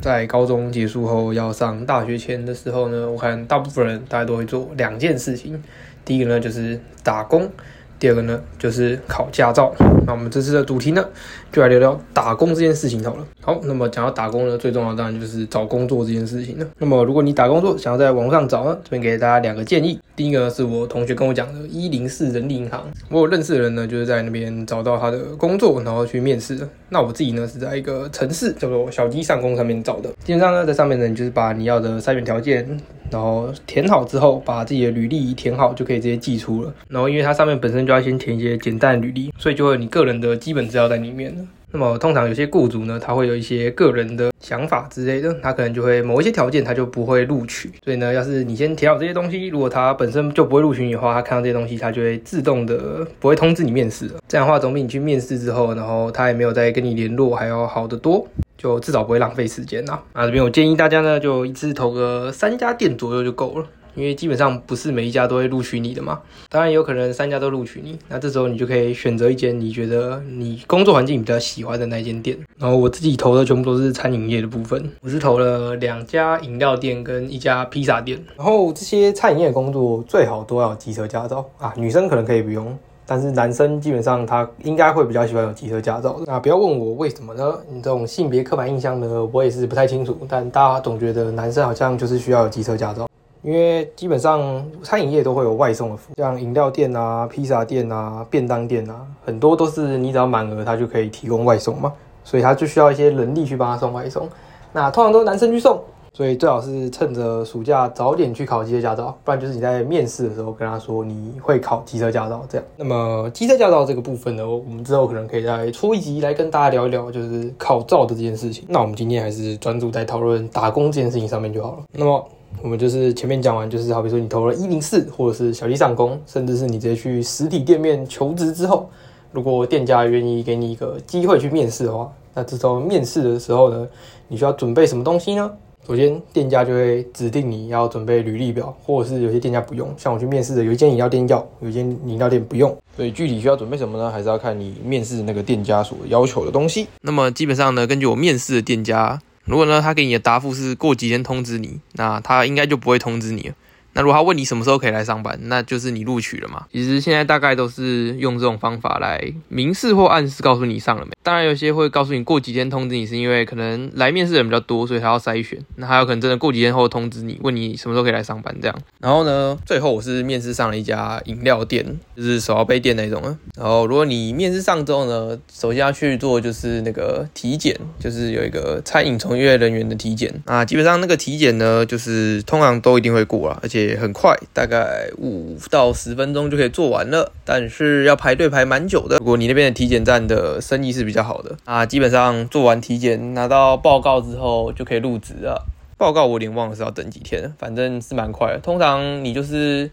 在高中结束后要上大学前的时候呢，我看大部分人大家都会做两件事情。第一个呢就是打工，第二个呢就是考驾照。那我们这次的主题呢，就来聊聊打工这件事情好了。好，那么讲到打工呢，最重要当然就是找工作这件事情了。那么如果你打工作想要在网上找呢，这边给大家两个建议。第一个呢是我同学跟我讲的，一零四人力银行。我有认识的人呢，就是在那边找到他的工作，然后去面试。那我自己呢是在一个城市叫做小鸡上工上面找的。基本上呢，在上面呢，你就是把你要的筛选条件，然后填好之后，把自己的履历填好，就可以直接寄出了。然后因为它上面本身就要先填一些简单履历，所以就会有你个人的基本资料在里面了。那么通常有些雇主呢，他会有一些个人的想法之类的，他可能就会某一些条件他就不会录取。所以呢，要是你先填好这些东西，如果他本身就不会录取你的话，他看到这些东西，他就会自动的不会通知你面试了。这样的话，总比你去面试之后，然后他也没有再跟你联络还要好得多，就至少不会浪费时间呐。啊，这边我建议大家呢，就一次投个三家店左右就够了。因为基本上不是每一家都会录取你的嘛，当然有可能三家都录取你，那这时候你就可以选择一间你觉得你工作环境比较喜欢的那间店。然后我自己投的全部都是餐饮业的部分，我是投了两家饮料店跟一家披萨店。然后这些餐饮业工作最好都要有机车驾照啊，女生可能可以不用，但是男生基本上他应该会比较喜欢有机车驾照的。那不要问我为什么呢？你这种性别刻板印象呢，我也是不太清楚，但大家总觉得男生好像就是需要有机车驾照。因为基本上餐饮业都会有外送的服务，像饮料店啊、披萨店啊、便当店啊，很多都是你只要满额，他就可以提供外送嘛，所以他就需要一些人力去帮他送外送。那通常都是男生去送，所以最好是趁着暑假早点去考机车驾照，不然就是你在面试的时候跟他说你会考机车驾照这样。那么机车驾照这个部分呢，我们之后可能可以再出一集来跟大家聊一聊，就是考照的这件事情。那我们今天还是专注在讨论打工这件事情上面就好了。那么。我们就是前面讲完，就是好比说你投了一零四，或者是小鸡上工，甚至是你直接去实体店面求职之后，如果店家愿意给你一个机会去面试的话，那这时候面试的时候呢，你需要准备什么东西呢？首先，店家就会指定你要准备履历表，或者是有些店家不用。像我去面试的，有一间饮料店要，有一间饮料店不用。所以具体需要准备什么呢？还是要看你面试那个店家所要求的东西。那么基本上呢，根据我面试的店家。如果呢，他给你的答复是过几天通知你，那他应该就不会通知你了。那如果他问你什么时候可以来上班，那就是你录取了嘛。其实现在大概都是用这种方法来明示或暗示告诉你上了没。当然有些会告诉你过几天通知你，是因为可能来面试的人比较多，所以他要筛选。那还有可能真的过几天后通知你，问你什么时候可以来上班这样。然后呢，最后我是面试上了一家饮料店，就是手摇杯店那种啊。然后如果你面试上之后呢，首先要去做就是那个体检，就是有一个餐饮从业人员的体检啊。基本上那个体检呢，就是通常都一定会过了，而且。很快，大概五到十分钟就可以做完了，但是要排队排蛮久的。如果你那边的体检站的生意是比比较好的啊，基本上做完体检拿到报告之后就可以入职了。报告我有点忘了是要等几天，反正是蛮快的。通常你就是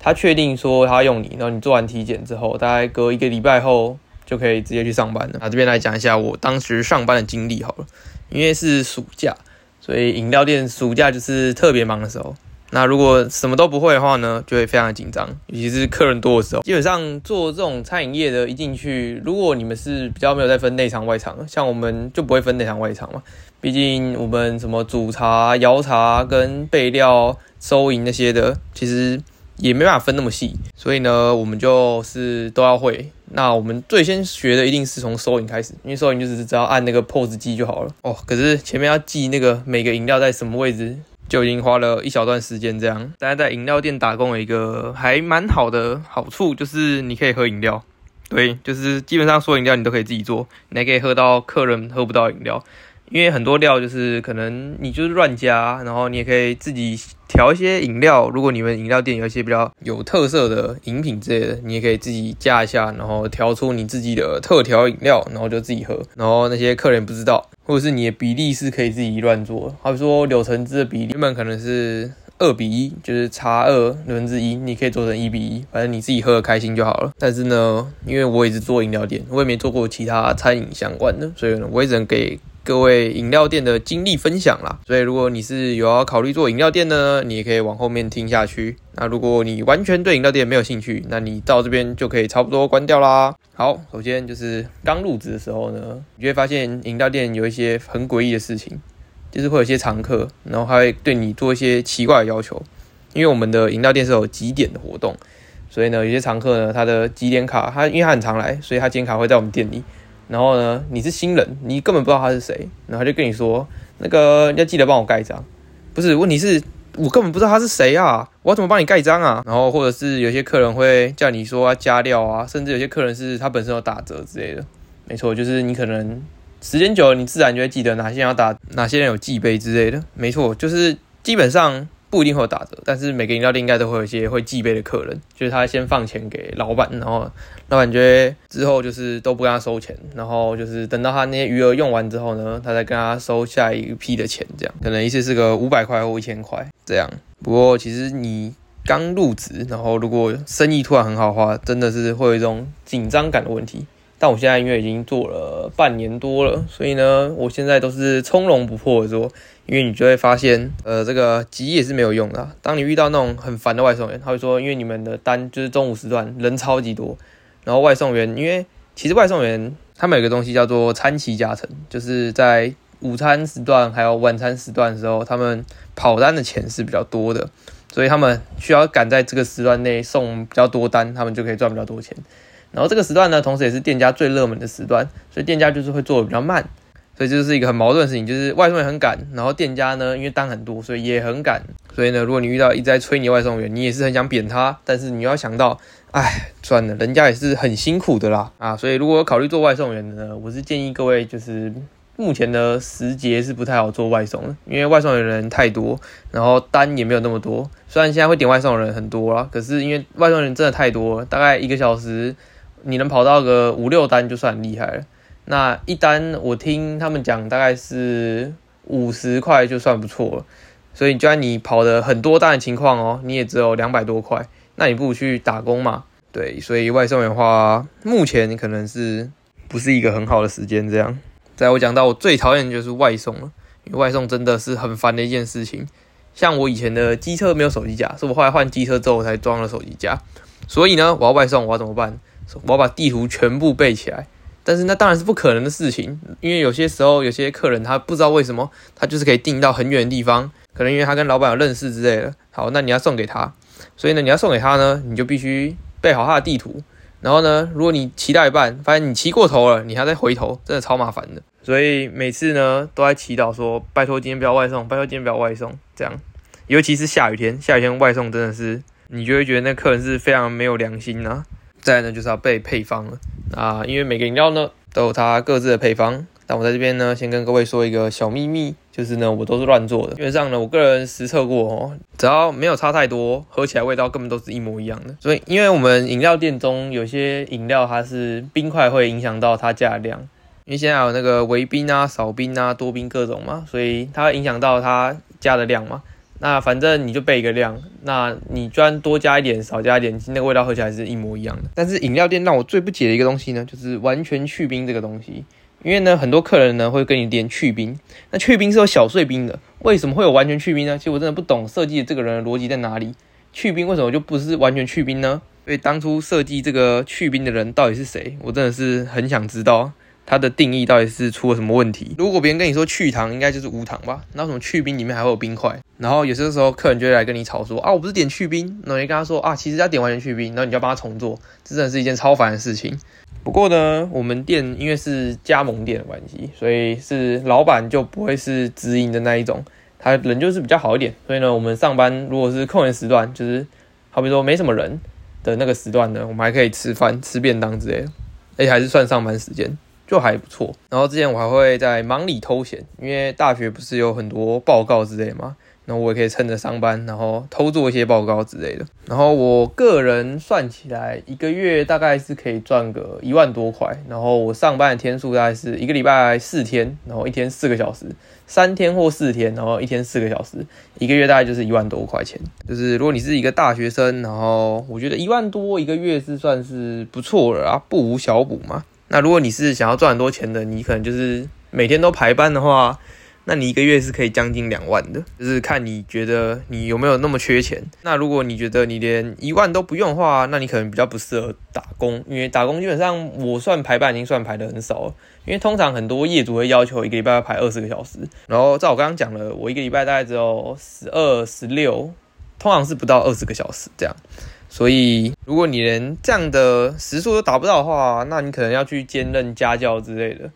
他确定说他用你，然后你做完体检之后，大概隔一个礼拜后就可以直接去上班了。啊，这边来讲一下我当时上班的经历好了，因为是暑假，所以饮料店暑假就是特别忙的时候。那如果什么都不会的话呢，就会非常紧张，尤其是客人多的时候。基本上做这种餐饮业的，一进去，如果你们是比较没有在分内场外场，像我们就不会分内场外场嘛。毕竟我们什么煮茶、摇茶跟备料、收银那些的，其实也没办法分那么细。所以呢，我们就是都要会。那我们最先学的一定是从收银开始，因为收银就是只要按那个 POS 机就好了。哦，可是前面要记那个每个饮料在什么位置。就已经花了一小段时间，这样。大家在饮料店打工有一个还蛮好的好处，就是你可以喝饮料。对，就是基本上所有饮料你都可以自己做，你还可以喝到客人喝不到饮料。因为很多料就是可能你就是乱加，然后你也可以自己调一些饮料。如果你们饮料店有一些比较有特色的饮品之类的，你也可以自己加一下，然后调出你自己的特调饮料，然后就自己喝。然后那些客人不知道，或者是你的比例是可以自己乱做。好比说柳橙汁的比例原本可能是二比一，就是茶二六分之一，你可以做成一比一，反正你自己喝的开心就好了。但是呢，因为我也是做饮料店，我也没做过其他餐饮相关的，所以呢，我也只能给。各位饮料店的经历分享啦，所以如果你是有要考虑做饮料店呢，你也可以往后面听下去。那如果你完全对饮料店没有兴趣，那你到这边就可以差不多关掉啦。好，首先就是刚入职的时候呢，你就会发现饮料店有一些很诡异的事情。就是会有一些常客，然后他会对你做一些奇怪的要求。因为我们的饮料店是有几点的活动，所以呢，有些常客呢，他的几点卡，他因为他很常来，所以他几点卡会在我们店里。然后呢，你是新人，你根本不知道他是谁，然后他就跟你说，那个要记得帮我盖章。不是，问题是我根本不知道他是谁啊，我要怎么帮你盖章啊？然后或者是有些客人会叫你说要加料啊，甚至有些客人是他本身有打折之类的。没错，就是你可能时间久了，你自然就会记得哪些人要打，哪些人有寄杯之类的。没错，就是基本上。不一定会有打折，但是每个饮料店应该都会有一些会寄杯的客人，就是他先放钱给老板，然后老板觉得之后就是都不跟他收钱，然后就是等到他那些余额用完之后呢，他再跟他收下一批的钱，这样可能一次是个五百块或一千块这样。不过其实你刚入职，然后如果生意突然很好的话，真的是会有一种紧张感的问题。但我现在因为已经做了半年多了，所以呢，我现在都是从容不迫的做。因为你就会发现，呃，这个急也是没有用的。当你遇到那种很烦的外送员，他会说，因为你们的单就是中午时段人超级多，然后外送员，因为其实外送员他们有个东西叫做餐期加成，就是在午餐时段还有晚餐时段的时候，他们跑单的钱是比较多的，所以他们需要赶在这个时段内送比较多单，他们就可以赚比较多钱。然后这个时段呢，同时也是店家最热门的时段，所以店家就是会做的比较慢，所以就是一个很矛盾的事情，就是外送员很赶，然后店家呢，因为单很多，所以也很赶。所以呢，如果你遇到一直在催你外送员，你也是很想扁他，但是你要想到，哎，算了，人家也是很辛苦的啦，啊，所以如果考虑做外送员的呢，我是建议各位，就是目前的时节是不太好做外送，因为外送员人太多，然后单也没有那么多。虽然现在会点外送的人很多啦，可是因为外送人真的太多了，大概一个小时。你能跑到个五六单就算很厉害了。那一单我听他们讲大概是五十块就算不错了。所以就算你跑的很多单的情况哦，你也只有两百多块，那你不如去打工嘛。对，所以外送的话，目前可能是不是一个很好的时间这样。在我讲到我最讨厌的就是外送了，因为外送真的是很烦的一件事情。像我以前的机车没有手机架，是我后来换机车之后才装了手机架。所以呢，我要外送，我要怎么办？我要把地图全部背起来，但是那当然是不可能的事情，因为有些时候有些客人他不知道为什么，他就是可以订到很远的地方，可能因为他跟老板有认识之类的。好，那你要送给他，所以呢，你要送给他呢，你就必须背好他的地图。然后呢，如果你骑到一半，发现你骑过头了，你还在回头，真的超麻烦的。所以每次呢，都在祈祷说，拜托今天不要外送，拜托今天不要外送。这样，尤其是下雨天，下雨天外送真的是，你就会觉得那客人是非常没有良心呐。再呢就是要背配方了啊，因为每个饮料呢都有它各自的配方。但我在这边呢，先跟各位说一个小秘密，就是呢我都是乱做的。基本上呢，我个人实测过哦，只要没有差太多，喝起来味道根本都是一模一样的。所以，因为我们饮料店中有些饮料它是冰块会影响到它加的量，因为现在有那个微冰啊、少冰啊、多冰各种嘛，所以它影响到它加的量嘛。那反正你就备一个量，那你就算多加一点，少加一点，那个味道喝起来是一模一样的。但是饮料店让我最不解的一个东西呢，就是完全去冰这个东西。因为呢，很多客人呢会跟你点去冰，那去冰是有小碎冰的，为什么会有完全去冰呢？其实我真的不懂设计这个人的逻辑在哪里。去冰为什么就不是完全去冰呢？所以当初设计这个去冰的人到底是谁？我真的是很想知道。它的定义到底是出了什么问题？如果别人跟你说去糖，应该就是无糖吧？那什么去冰里面还会有冰块？然后有些时候客人就会来跟你吵说啊，我不是点去冰，那你跟他说啊，其实要点完全去冰，然后你就要帮他重做，这真的是一件超烦的事情。不过呢，我们店因为是加盟店的关系，所以是老板就不会是直营的那一种，他人就是比较好一点。所以呢，我们上班如果是空闲时段，就是好比说没什么人的那个时段呢，我们还可以吃饭、吃便当之类的，而且还是算上班时间。就还不错，然后之前我还会在忙里偷闲，因为大学不是有很多报告之类嘛，那我也可以趁着上班，然后偷做一些报告之类的。然后我个人算起来，一个月大概是可以赚个一万多块。然后我上班的天数大概是一个礼拜四天，然后一天四个小时，三天或四天，然后一天四个小时，一个月大概就是一万多块钱。就是如果你是一个大学生，然后我觉得一万多一个月是算是不错了啊，不无小补嘛。那如果你是想要赚很多钱的，你可能就是每天都排班的话，那你一个月是可以将近两万的，就是看你觉得你有没有那么缺钱。那如果你觉得你连一万都不用的话，那你可能比较不适合打工，因为打工基本上我算排班已经算排的很少了。因为通常很多业主会要求一个礼拜要排二十个小时，然后照我刚刚讲了，我一个礼拜大概只有十二、十六，通常是不到二十个小时这样。所以如果你连这样的时速都达不到的话，那你可能要去兼任家教之类的。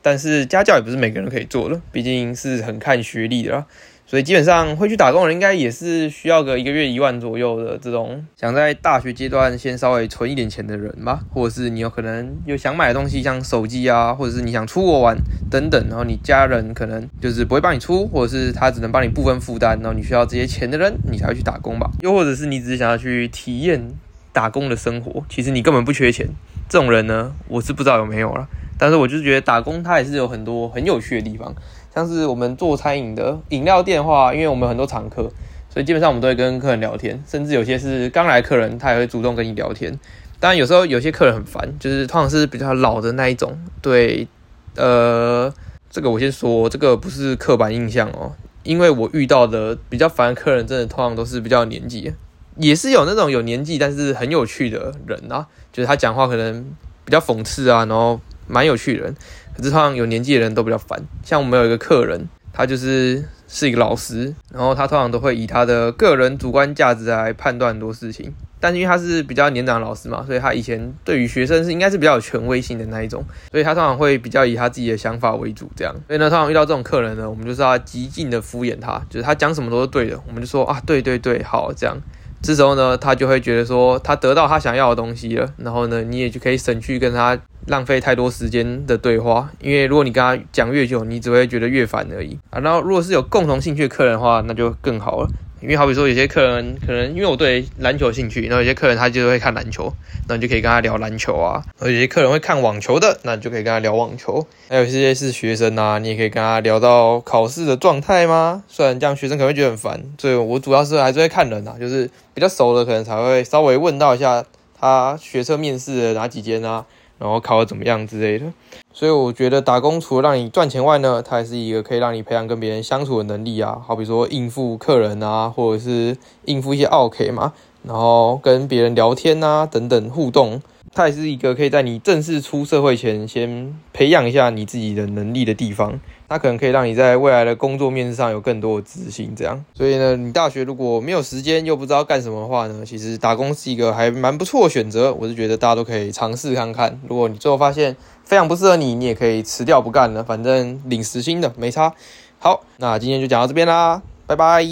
但是家教也不是每个人可以做的，毕竟是很看学历的啦。所以基本上会去打工的人，应该也是需要个一个月一万左右的这种，想在大学阶段先稍微存一点钱的人吧，或者是你有可能有想买的东西，像手机啊，或者是你想出国玩等等，然后你家人可能就是不会帮你出，或者是他只能帮你部分负担，然后你需要这些钱的人，你才会去打工吧。又或者是你只是想要去体验打工的生活，其实你根本不缺钱，这种人呢，我是不知道有没有了。但是我就是觉得打工它也是有很多很有趣的地方，像是我们做餐饮的饮料店的话，因为我们很多常客，所以基本上我们都会跟客人聊天，甚至有些是刚来客人，他也会主动跟你聊天。当然有时候有些客人很烦，就是通常是比较老的那一种。对，呃，这个我先说，这个不是刻板印象哦，因为我遇到的比较烦的客人，真的通常都是比较年纪，也是有那种有年纪但是很有趣的人啊，就是他讲话可能比较讽刺啊，然后。蛮有趣的人，可是通常有年纪的人都比较烦。像我们有一个客人，他就是是一个老师，然后他通常都会以他的个人主观价值来判断很多事情。但是因为他是比较年长的老师嘛，所以他以前对于学生是应该是比较有权威性的那一种，所以他通常会比较以他自己的想法为主这样。所以呢，通常遇到这种客人呢，我们就是要极尽的敷衍他，就是他讲什么都是对的，我们就说啊，对对对，好这样。这时候呢，他就会觉得说他得到他想要的东西了，然后呢，你也就可以省去跟他浪费太多时间的对话，因为如果你跟他讲越久，你只会觉得越烦而已啊。然后如果是有共同兴趣的客人的话，那就更好了。因为好比说有些客人可能因为我对篮球兴趣，然后有些客人他就会看篮球，那你就可以跟他聊篮球啊。而有些客人会看网球的，那你就可以跟他聊网球。还有一些是学生啊，你也可以跟他聊到考试的状态吗？虽然这样学生可能会觉得很烦，所以我主要是还是会看人啊，就是比较熟的可能才会稍微问到一下他学车面试的哪几间啊。然后考的怎么样之类的，所以我觉得打工除了让你赚钱外呢，它还是一个可以让你培养跟别人相处的能力啊，好比说应付客人啊，或者是应付一些 OK 嘛，然后跟别人聊天啊等等互动。它也是一个可以在你正式出社会前先培养一下你自己的能力的地方，它可能可以让你在未来的工作面试上有更多的自信。这样，所以呢，你大学如果没有时间又不知道干什么的话呢，其实打工是一个还蛮不错的选择。我是觉得大家都可以尝试看看。如果你最后发现非常不适合你，你也可以辞掉不干了，反正领时薪的没差。好，那今天就讲到这边啦，拜拜。